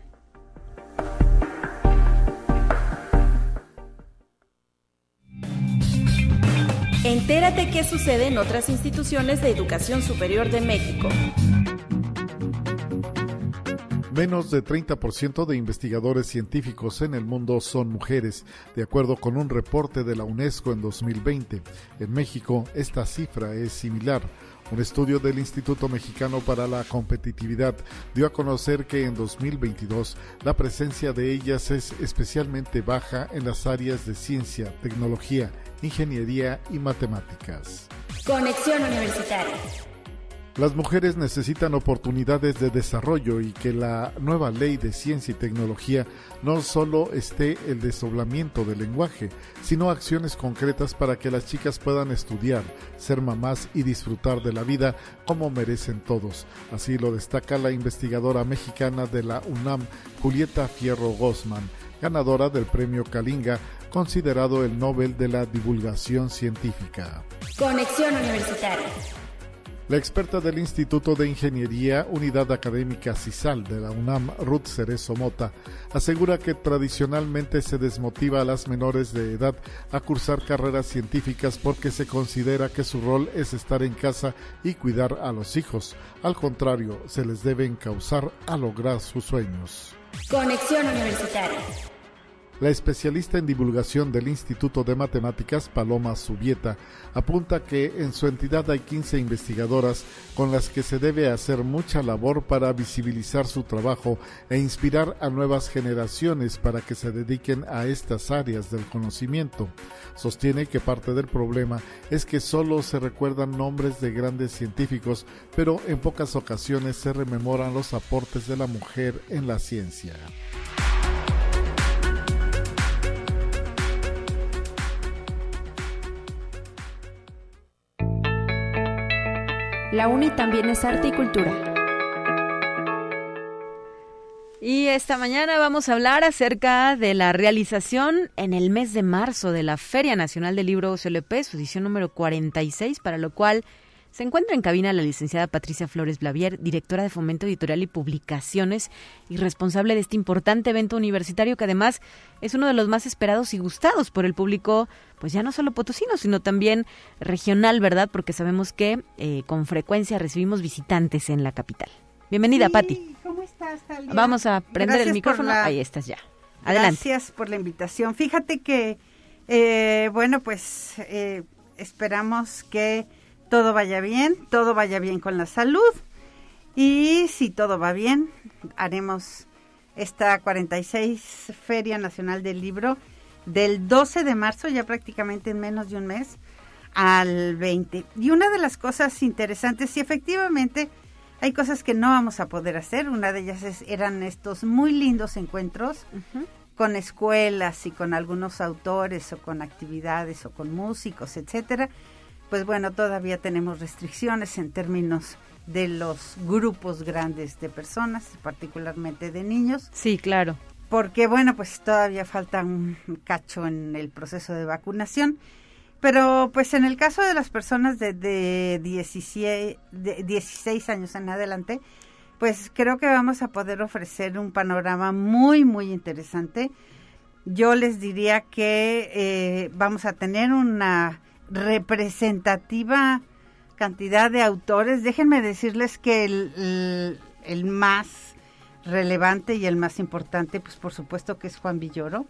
Entérate qué sucede en otras instituciones de educación superior de México. Menos de 30% de investigadores científicos en el mundo son mujeres, de acuerdo con un reporte de la UNESCO en 2020. En México, esta cifra es similar. Un estudio del Instituto Mexicano para la Competitividad dio a conocer que en 2022 la presencia de ellas es especialmente baja en las áreas de ciencia, tecnología, ingeniería y matemáticas. Conexión Universitaria. Las mujeres necesitan oportunidades de desarrollo y que la nueva ley de ciencia y tecnología no solo esté el desdoblamiento del lenguaje, sino acciones concretas para que las chicas puedan estudiar, ser mamás y disfrutar de la vida como merecen todos. Así lo destaca la investigadora mexicana de la UNAM, Julieta Fierro Gosman, ganadora del premio Kalinga, considerado el Nobel de la Divulgación Científica. Conexión Universitaria. La experta del Instituto de Ingeniería Unidad Académica CISAL de la UNAM, Ruth Cerezo Mota, asegura que tradicionalmente se desmotiva a las menores de edad a cursar carreras científicas porque se considera que su rol es estar en casa y cuidar a los hijos. Al contrario, se les debe encauzar a lograr sus sueños. Conexión Universitaria. La especialista en divulgación del Instituto de Matemáticas, Paloma Subieta, apunta que en su entidad hay 15 investigadoras con las que se debe hacer mucha labor para visibilizar su trabajo e inspirar a nuevas generaciones para que se dediquen a estas áreas del conocimiento. Sostiene que parte del problema es que solo se recuerdan nombres de grandes científicos, pero en pocas ocasiones se rememoran los aportes de la mujer en la ciencia. La UNI también es arte y cultura. Y esta mañana vamos a hablar acerca de la realización en el mes de marzo de la Feria Nacional del Libro CLP, su edición número 46, para lo cual se encuentra en cabina la licenciada Patricia Flores Blavier, directora de Fomento Editorial y Publicaciones y responsable de este importante evento universitario que además es uno de los más esperados y gustados por el público, pues ya no solo potosino, sino también regional, ¿verdad? Porque sabemos que eh, con frecuencia recibimos visitantes en la capital. Bienvenida, sí, Pati. ¿Cómo estás, Talia? Vamos a prender Gracias el micrófono. la- Ahí estás ya. Adelante. Gracias por la invitación. Fíjate que, eh, bueno, pues eh, esperamos que todo vaya bien, todo vaya bien con la salud y si todo va bien, haremos esta 46 Feria Nacional del Libro del 12 de marzo, ya prácticamente en menos de un mes, al 20. Y una de las cosas interesantes, sí, efectivamente, hay cosas que no vamos a poder hacer. Una de ellas es- eran estos muy lindos encuentros con escuelas y con algunos autores o con actividades o con músicos, etcétera. Pues bueno, todavía tenemos restricciones en términos de los grupos grandes de personas, particularmente de niños. Sí, claro. Porque bueno, pues todavía falta un cacho en el proceso de vacunación. Pero pues en el caso de las personas de, de 16, de 16 años en adelante, pues creo que vamos a poder ofrecer un panorama muy, muy interesante. Yo les diría que eh, vamos a tener una representativa cantidad de autores. Déjenme decirles que el, el- el más relevante y el más importante, pues por supuesto que es Juan Villoro.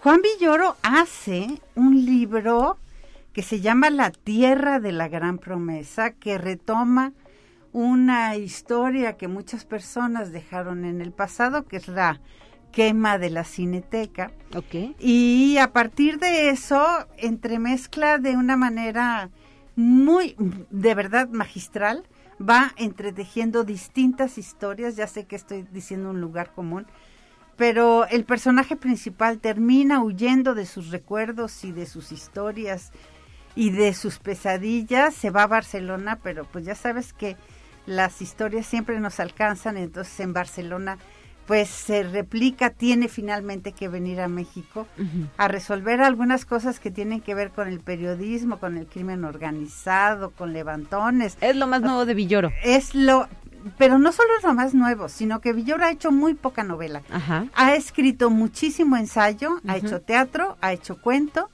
Juan Villoro hace un libro que se llama La Tierra de la Gran Promesa, que retoma una historia que muchas personas dejaron en el pasado, que es la quema de la cineteca. Ok. Y a partir de eso, entremezcla de una manera muy, de verdad, magistral, va entretejiendo distintas historias, ya sé que estoy diciendo un lugar común, pero el personaje principal termina huyendo de sus recuerdos y de sus historias y de sus pesadillas, se va a Barcelona, pero pues ya sabes que las historias siempre nos alcanzan, entonces en Barcelona pues se replica, tiene finalmente que venir a México a resolver algunas cosas que tienen que ver con el periodismo, con el crimen organizado, con levantones. Es lo más nuevo de Villoro. Es lo, pero no solo es lo más nuevo, sino que Villoro ha hecho muy poca novela. Ajá. Ha escrito muchísimo ensayo, ha hecho teatro, ha hecho cuento,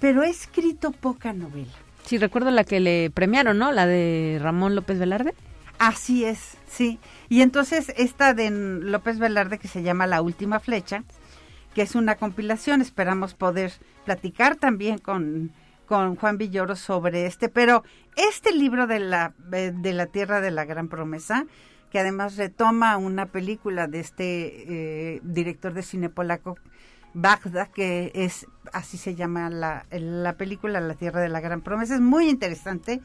pero ha escrito poca novela. Sí, recuerdo la que le premiaron, ¿no? La de Ramón López Velarde. Así es, sí. Y entonces esta de López Velarde que se llama La Última Flecha, que es una compilación, esperamos poder platicar también con, con Juan Villoro sobre este, pero este libro de la, eh, de la Tierra de la Gran Promesa, que además retoma una película de este eh, director de cine polaco, Bagda, que es, así se llama la, la película La Tierra de la Gran Promesa, es muy interesante,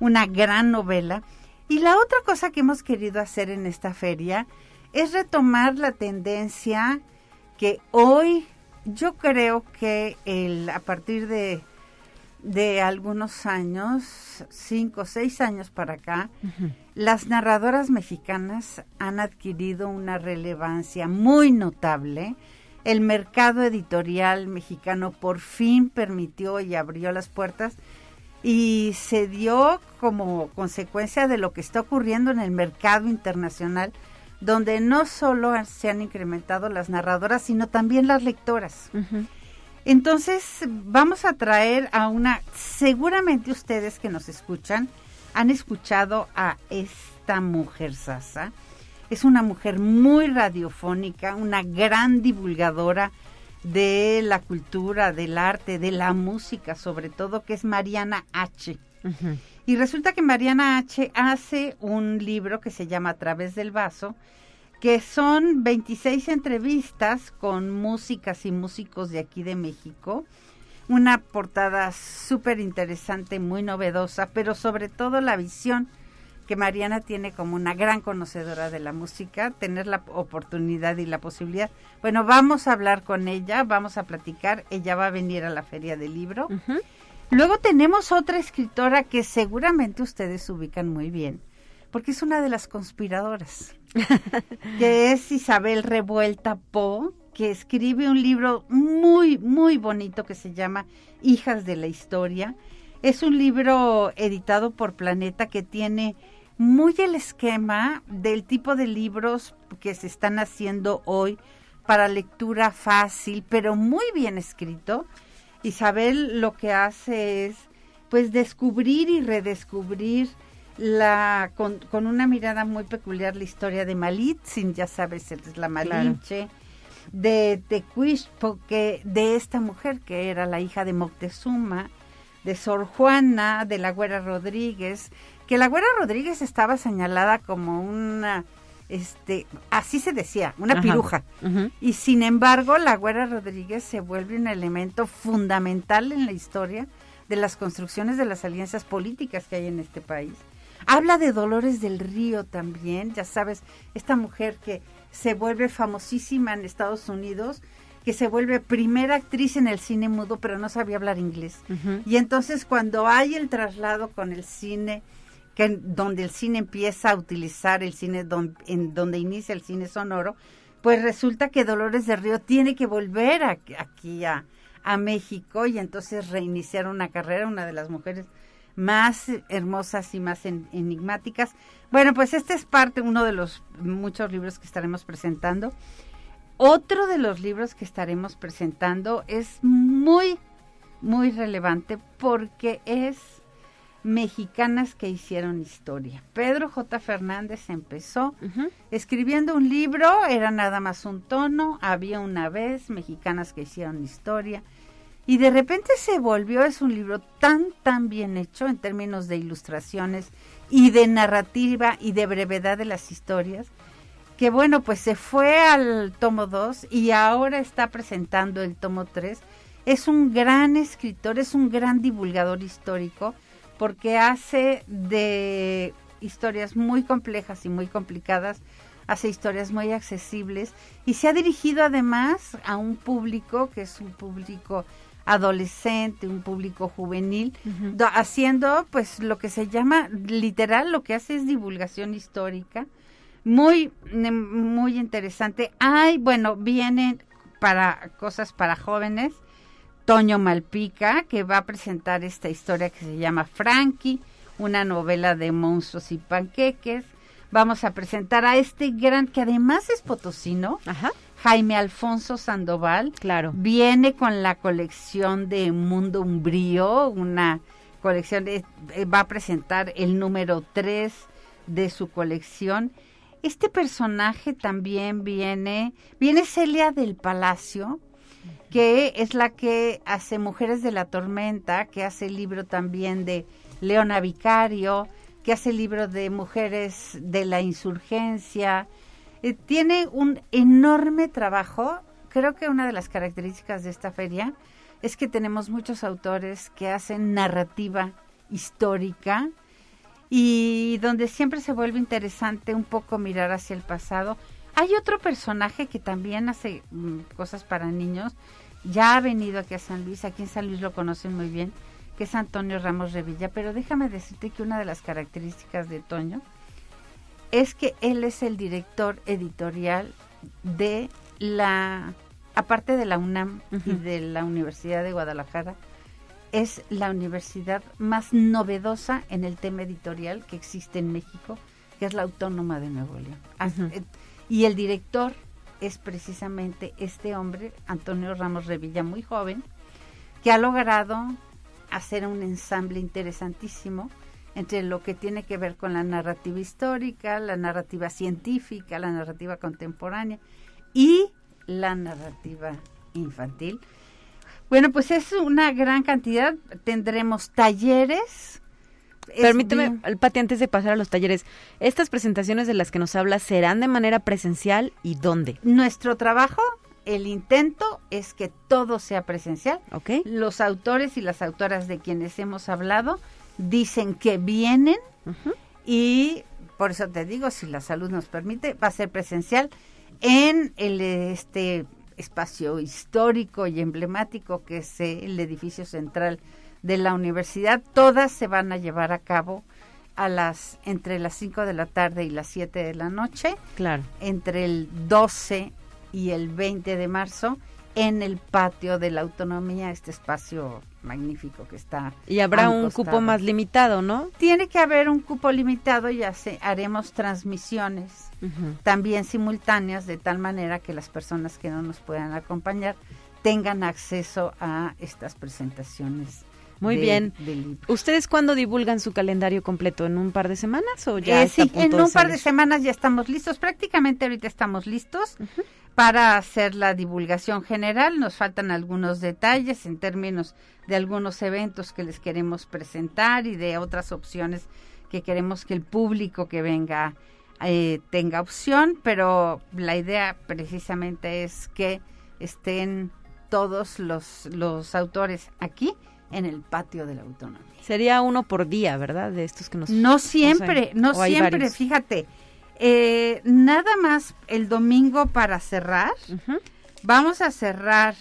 una gran novela. Y la otra cosa que hemos querido hacer en esta feria es retomar la tendencia que hoy yo creo que el, a partir de, de algunos años, cinco o seis años para acá, las narradoras mexicanas han adquirido una relevancia muy notable. El mercado editorial mexicano por fin permitió y abrió las puertas y se dio como consecuencia de lo que está ocurriendo en el mercado internacional, donde no solo se han incrementado las narradoras, sino también las lectoras. Entonces, vamos a traer a una, seguramente ustedes que nos escuchan, han escuchado a esta mujer Sasa. Es una mujer muy radiofónica, una gran divulgadora de la cultura, del arte, de la música, sobre todo, que es Mariana H. Y resulta que Mariana H. hace un libro que se llama A través del vaso, que son 26 entrevistas con músicas y músicos de aquí de México. Una portada súper interesante, muy novedosa, pero sobre todo la visión que Mariana tiene como una gran conocedora de la música, tener la oportunidad y la posibilidad. Bueno, vamos a hablar con ella, vamos a platicar, ella va a venir a la feria del libro. Luego tenemos otra escritora que seguramente ustedes ubican muy bien, porque es una de las conspiradoras, que es Isabel Revuelta Po, que escribe un libro muy, muy bonito que se llama Hijas de la Historia. Es un libro editado por Planeta que tiene muy el esquema del tipo de libros que se están haciendo hoy para lectura fácil, pero muy bien escrito. Isabel lo que hace es pues descubrir y redescubrir la con, una mirada muy peculiar la historia de Malitzin, ya sabes, es la Malinche, de Tecuish, porque de esta mujer que era la hija de Moctezuma, de Sor Juana, de la Güera Rodríguez, que la Güera Rodríguez estaba señalada como una, este, así se decía, una piruja. Y sin embargo, la Güera Rodríguez se vuelve un elemento fundamental en la historia de las construcciones de las alianzas políticas que hay en este país. Habla de Dolores del Río también, ya sabes, esta mujer que se vuelve famosísima en Estados Unidos, que se vuelve primera actriz en el cine mudo, pero no sabía hablar inglés. Y entonces cuando hay el traslado con el cine donde el cine empieza a utilizar el cine en donde inicia el cine sonoro, pues resulta que Dolores de Río tiene que volver aquí a, México y entonces reiniciar una carrera, una de las mujeres más hermosas y más enigmáticas. Bueno, pues este es parte, uno de los muchos libros que estaremos presentando. Otro de los libros que estaremos presentando es muy, muy relevante porque es mexicanas que hicieron historia. Pedro J. Fernández empezó escribiendo un libro, era nada más un tono, había una vez mexicanas que hicieron historia, y de repente se volvió, es un libro tan, tan bien hecho en términos de ilustraciones y de narrativa y de brevedad de las historias, que bueno, pues se fue al tomo 2 y ahora está presentando el tomo 3. Es un gran escritor, es un gran divulgador histórico porque hace de historias muy complejas y muy complicadas, hace historias muy accesibles y se ha dirigido además a un público que es un público adolescente, un público juvenil, haciendo pues lo que se llama literal, lo que hace es divulgación histórica, muy muy interesante. Hay, bueno, vienen para cosas para jóvenes, Toño Malpica, que va a presentar esta historia que se llama Frankie, una novela de monstruos y panqueques. Vamos a presentar a este gran, que además es potosino, Jaime Alfonso Sandoval. Claro. Viene con la colección de Mundo Umbrío, una colección, de, eh, va a presentar el número 3 de su colección. Este personaje también viene, viene Celia del Palacio, que es la que hace Mujeres de la Tormenta, que hace el libro también de Leona Vicario, que hace el libro de Mujeres de la Insurgencia. Eh, tiene un enorme trabajo. Creo que una de las características de esta feria es que tenemos muchos autores que hacen narrativa histórica y donde siempre se vuelve interesante un poco mirar hacia el pasado. Hay otro personaje que también hace mm, cosas para niños, ya ha venido aquí a San Luis, aquí en San Luis lo conocen muy bien, que es Antonio Ramos Revilla, pero déjame decirte que una de las características de Toño es que él es el director editorial de la, aparte de la UNAM y de la Universidad de Guadalajara, es la universidad más novedosa en el tema editorial que existe en México, que es la Autónoma de Nuevo León. Y el director es precisamente este hombre, Antonio Ramos Revilla, muy joven, que ha logrado hacer un ensamble interesantísimo entre lo que tiene que ver con la narrativa histórica, la narrativa científica, la narrativa contemporánea y la narrativa infantil bueno, pues es una gran cantidad. Tendremos talleres. Permíteme, Pati, antes de pasar a los talleres, ¿estas presentaciones de las que nos habla serán de manera presencial y dónde? Nuestro trabajo, el intento es que todo sea presencial. Ok. Los autores y las autoras de quienes hemos hablado dicen que vienen y por eso te digo, si la salud nos permite, va a ser presencial en el este espacio histórico y emblemático que es el edificio central de la universidad. Todas se van a llevar a cabo a las entre las 5 de la tarde y las 7 de la noche. Claro. Entre el 12 y el 20 de marzo en el patio de la autonomía, este espacio magnífico que está. Y habrá un cupo más limitado, ¿no? Tiene que haber un cupo limitado y hace, haremos transmisiones también simultáneas de tal manera que las personas que no nos puedan acompañar tengan acceso a estas presentaciones. Muy bien. ¿Ustedes cuándo divulgan su calendario completo? ¿En un par de semanas o ya? Eh, sí, en un par de semanas ya estamos listos. Prácticamente ahorita estamos listos para hacer la divulgación general. Nos faltan algunos detalles en términos de algunos eventos que les queremos presentar y de otras opciones que queremos que el público que venga eh, tenga opción, pero la idea precisamente es que estén todos los, los autores aquí en el patio de la autonomía. Sería uno por día, ¿verdad? De estos que nos... No siempre, no siempre, fíjate. Eh, nada más el domingo para cerrar. Vamos a cerrar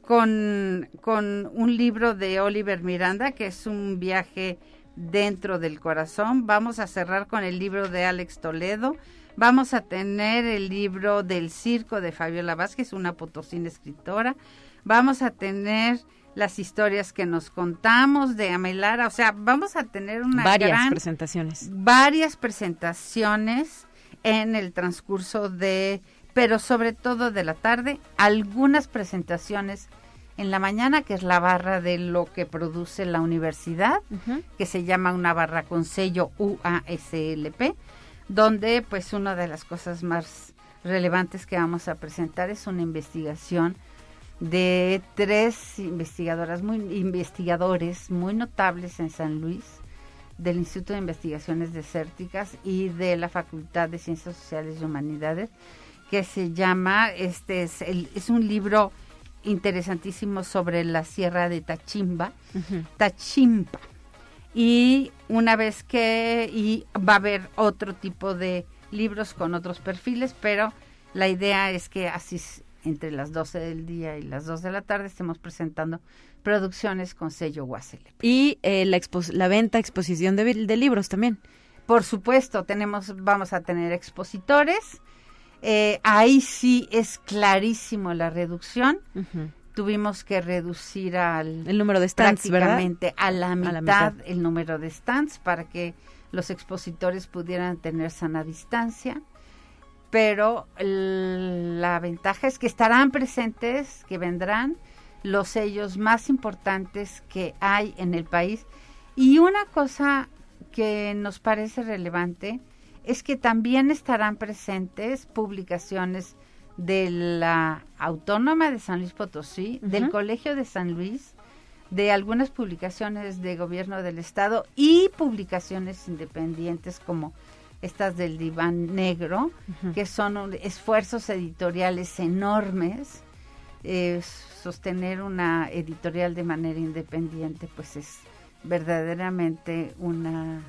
con, con un libro de Oliver Miranda, que es un viaje dentro del corazón. Vamos a cerrar con el libro de Alex Toledo. Vamos a tener el libro del circo de Fabiola Vázquez, una potosina escritora. Vamos a tener las historias que nos contamos de Amelara, o sea, vamos a tener una varias presentaciones. Varias presentaciones en el transcurso de, pero sobre todo de la tarde, algunas presentaciones en la mañana, que es la barra de lo que produce la universidad, que se llama una barra con sello UASLP, donde pues una de las cosas más relevantes que vamos a presentar es una investigación de tres investigadoras muy investigadores muy notables en San Luis del Instituto de Investigaciones Desérticas y de la Facultad de Ciencias Sociales y Humanidades que se llama este es el, es un libro interesantísimo sobre la Sierra de Tachimba, Tachimpa. Y una vez que y va a haber otro tipo de libros con otros perfiles, pero la idea es que así entre las 12 del día y las 2 de la tarde estemos presentando producciones con sello Guasele. Y eh, la, la venta, exposición de, de libros también. Por supuesto, tenemos, vamos a tener expositores, eh, ahí sí es clarísimo la reducción. Tuvimos que reducir al el número de stands, prácticamente a la, mitad, el número de stands para que los expositores pudieran tener sana distancia. Pero la ventaja es que estarán presentes, que vendrán los sellos más importantes que hay en el país. Y una cosa que nos parece relevante es que también estarán presentes publicaciones de la Autónoma de San Luis Potosí, del Colegio de San Luis, de algunas publicaciones de gobierno del estado y publicaciones independientes como estas del diván negro, que son esfuerzos editoriales enormes. sostener una editorial de manera independiente, pues es verdaderamente una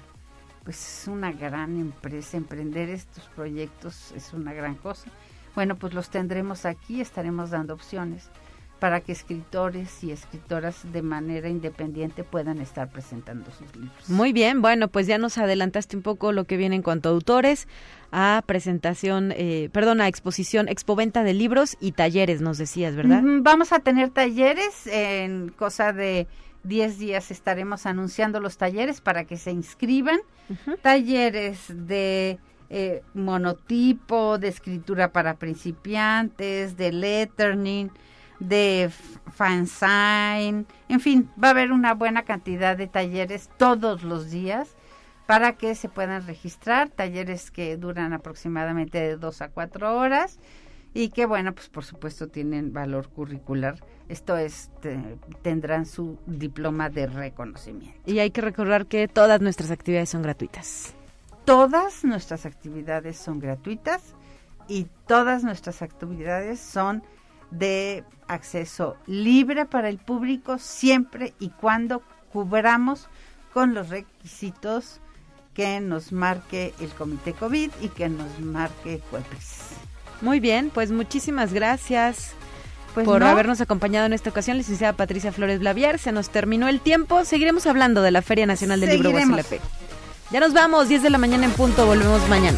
pues una gran empresa, emprender estos proyectos es una gran cosa. Bueno, pues los tendremos aquí, estaremos dando opciones para que escritores y escritoras de manera independiente puedan estar presentando sus libros. Muy bien, bueno, pues ya nos adelantaste un poco lo que viene en cuanto a autores, a presentación, eh, perdón, a exposición, expoventa de libros y talleres, nos decías, ¿verdad? Vamos a tener talleres en cosa de 10 días estaremos anunciando los talleres para que se inscriban. Talleres de eh, monotipo, de escritura para principiantes, de lettering, de fansign, en fin, va a haber una buena cantidad de talleres todos los días para que se puedan registrar, talleres que duran aproximadamente de dos a cuatro horas y que bueno, pues por supuesto tienen valor curricular. Esto es, tendrán su diploma de reconocimiento. Y hay que recordar que todas nuestras actividades son gratuitas. Todas nuestras actividades son gratuitas y todas nuestras actividades son de acceso libre para el público siempre y cuando cubramos con los requisitos que nos marque el Comité COVID y que nos marque CUEPES. Muy bien, pues muchísimas gracias pues por habernos acompañado en esta ocasión, licenciada Patricia Flores Blavier. Se nos terminó el tiempo. Seguiremos hablando de la Feria Nacional del Libro USLP. Ya nos vamos, 10 de la mañana en punto. Volvemos mañana.